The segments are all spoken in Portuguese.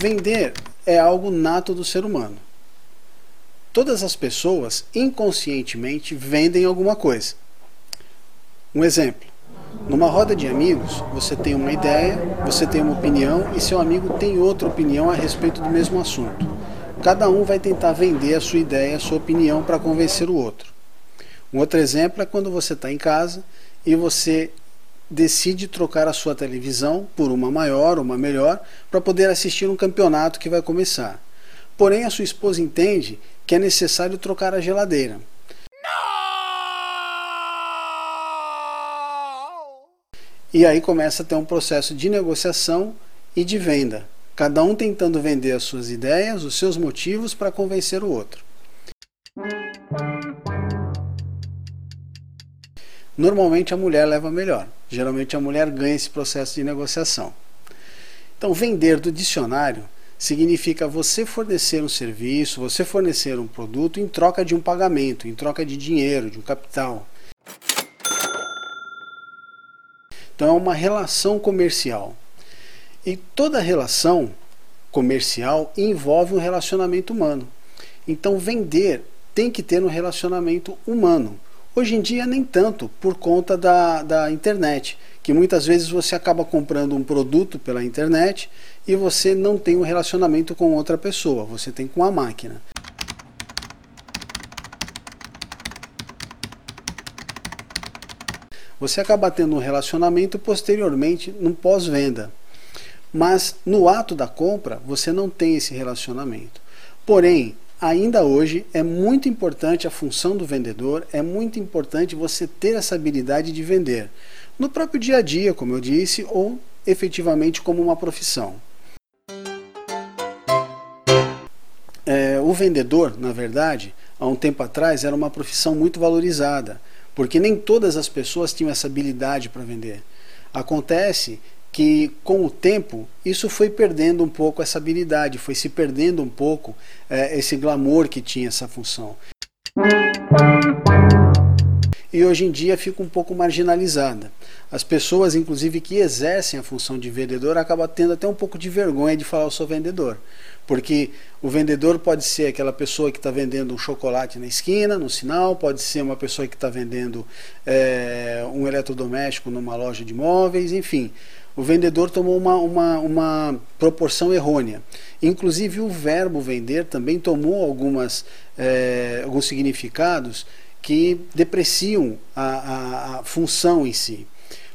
Vender é algo nato do ser humano. Todas as pessoas inconscientemente vendem alguma coisa. Um exemplo: numa roda de amigos, você tem uma ideia, você tem uma opinião e seu amigo tem outra opinião a respeito do mesmo assunto. Cada um vai tentar vender a sua ideia, a sua opinião para convencer o outro. Um outro exemplo é quando você está em casa e você decide trocar a sua televisão por uma maior, uma melhor, para poder assistir um campeonato que vai começar. Porém, a sua esposa entende que é necessário trocar a geladeira. E aí começa a ter um processo de negociação e de venda, cada um tentando vender as suas ideias, os seus motivos para convencer o outro. Normalmente a mulher leva melhor. Geralmente a mulher ganha esse processo de negociação. Então, vender do dicionário significa você fornecer um serviço, você fornecer um produto em troca de um pagamento, em troca de dinheiro, de um capital. Então, é uma relação comercial. E toda relação comercial envolve um relacionamento humano. Então, vender tem que ter um relacionamento humano. Hoje em dia, nem tanto, por conta da, da internet, que muitas vezes você acaba comprando um produto pela internet e você não tem um relacionamento com outra pessoa, você tem com a máquina. Você acaba tendo um relacionamento posteriormente no pós-venda. Mas no ato da compra, você não tem esse relacionamento. Porém, ainda hoje é muito importante a função do vendedor, é muito importante você ter essa habilidade de vender. No próprio dia a dia, como eu disse, ou efetivamente como uma profissão. É, o vendedor, na verdade, há um tempo atrás era uma profissão muito valorizada, porque nem todas as pessoas tinham essa habilidade para vender. Acontece que com o tempo isso foi perdendo um pouco essa habilidade, foi se perdendo um pouco é, esse glamour que tinha essa função. E hoje em dia fica um pouco marginalizada. As pessoas, inclusive, que exercem a função de vendedor, acabam tendo até um pouco de vergonha de falar eu sou vendedor. Porque o vendedor pode ser aquela pessoa que está vendendo um chocolate na esquina, no sinal, pode ser uma pessoa que está vendendo é, um eletrodoméstico numa loja de móveis, enfim o vendedor tomou uma, uma, uma proporção errônea. Inclusive, o verbo vender também tomou algumas, é, alguns significados que depreciam a, a, a função em si.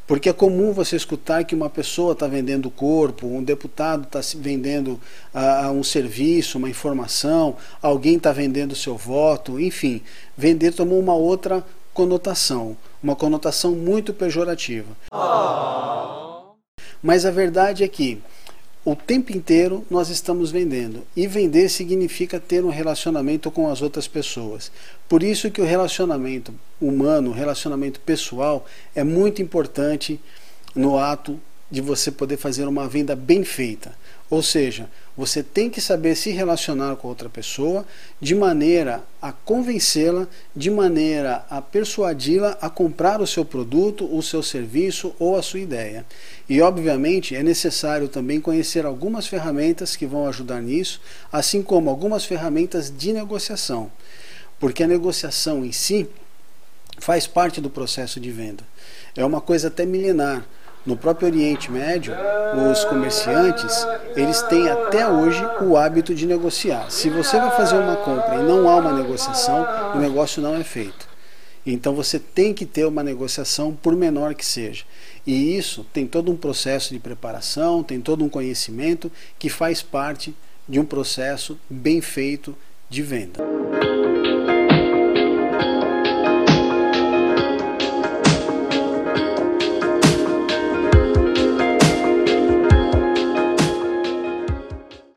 Porque é comum você escutar que uma pessoa está vendendo o corpo, um deputado está vendendo uh, um serviço, uma informação, alguém está vendendo seu voto, enfim. Vender tomou uma outra conotação, uma conotação muito pejorativa. Oh. Mas a verdade é que o tempo inteiro nós estamos vendendo. E vender significa ter um relacionamento com as outras pessoas. Por isso que o relacionamento humano, o relacionamento pessoal é muito importante no ato de você poder fazer uma venda bem feita. Ou seja, você tem que saber se relacionar com outra pessoa de maneira a convencê-la, de maneira a persuadi-la a comprar o seu produto, o seu serviço ou a sua ideia. E, obviamente, é necessário também conhecer algumas ferramentas que vão ajudar nisso, assim como algumas ferramentas de negociação, porque a negociação em si faz parte do processo de venda. É uma coisa até milenar. No próprio Oriente Médio, os comerciantes, eles têm até hoje o hábito de negociar. Se você vai fazer uma compra e não há uma negociação, o negócio não é feito. Então você tem que ter uma negociação, por menor que seja. E isso tem todo um processo de preparação, tem todo um conhecimento que faz parte de um processo bem feito de venda.